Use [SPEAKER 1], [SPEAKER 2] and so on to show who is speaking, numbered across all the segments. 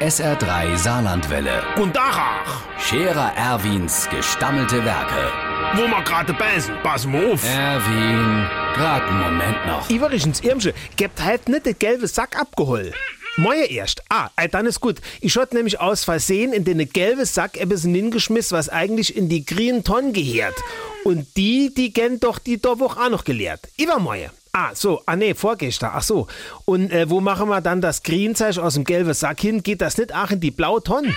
[SPEAKER 1] SR3 Saarlandwelle.
[SPEAKER 2] Und Dachach,
[SPEAKER 1] Scherer Erwins gestammelte Werke.
[SPEAKER 2] wo wir gerade beißen, pass mal auf.
[SPEAKER 1] Erwin, grad einen Moment noch.
[SPEAKER 2] Iverichens Irmsche, gebt halt nicht den gelben Sack abgeholt. Moje erst. Ah, dann ist gut. Ich hatte nämlich aus Versehen in den gelben Sack etwas hingeschmissen, was eigentlich in die grünen Tonnen gehört. Und die, die kennt doch die da auch noch geleert. Übermoje. Ah, so, ah nee, vorgestern, ach so. Und äh, wo machen wir dann das Grünzeug aus dem gelben Sack hin? Geht das nicht auch in die blaue Tonne?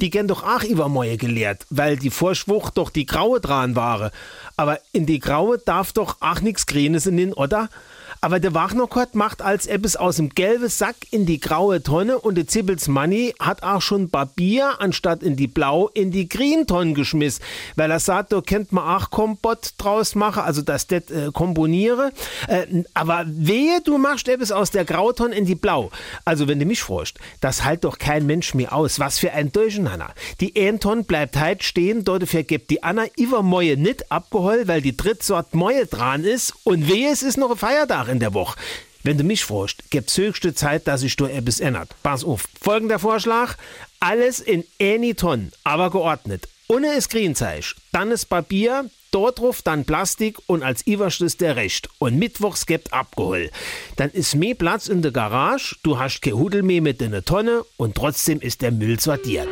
[SPEAKER 2] Die gern doch auch übermoje geleert, weil die Vorschwuch doch die graue dran war. Aber in die graue darf doch auch nix Grünes in den, oder? Aber der Wagnerkott macht als etwas aus dem gelben Sack in die graue Tonne und der Zippels Manni hat auch schon Papier anstatt in die blau in die green Tonne geschmissen. Weil er sagt, da kennt man auch Kompott draus machen, also das det äh, komponiere. Äh, aber wehe, du machst etwas aus der Grautonne in die blau. Also wenn du mich fragst, das halt doch kein Mensch mehr aus. Was für ein Durcheinander. Die Tonne bleibt halt stehen, dafür gibt die Anna Iver Moje nicht abgeholt, weil die Drittsort Moje dran ist und wehe, es ist noch ein Feiertag in der Woche. Wenn du mich fragst, gibt's höchste Zeit, dass sich da etwas ändert. Pass auf. Folgender Vorschlag. Alles in eine Tonne, aber geordnet. Ohne ist Grünzeug, dann ist Papier, dort drauf dann Plastik und als Überschluss der Recht. Und mittwochs gibt abgeholt. Dann ist mehr Platz in der Garage, du hast kein Hudel mehr mit in der Tonne und trotzdem ist der Müll sortiert.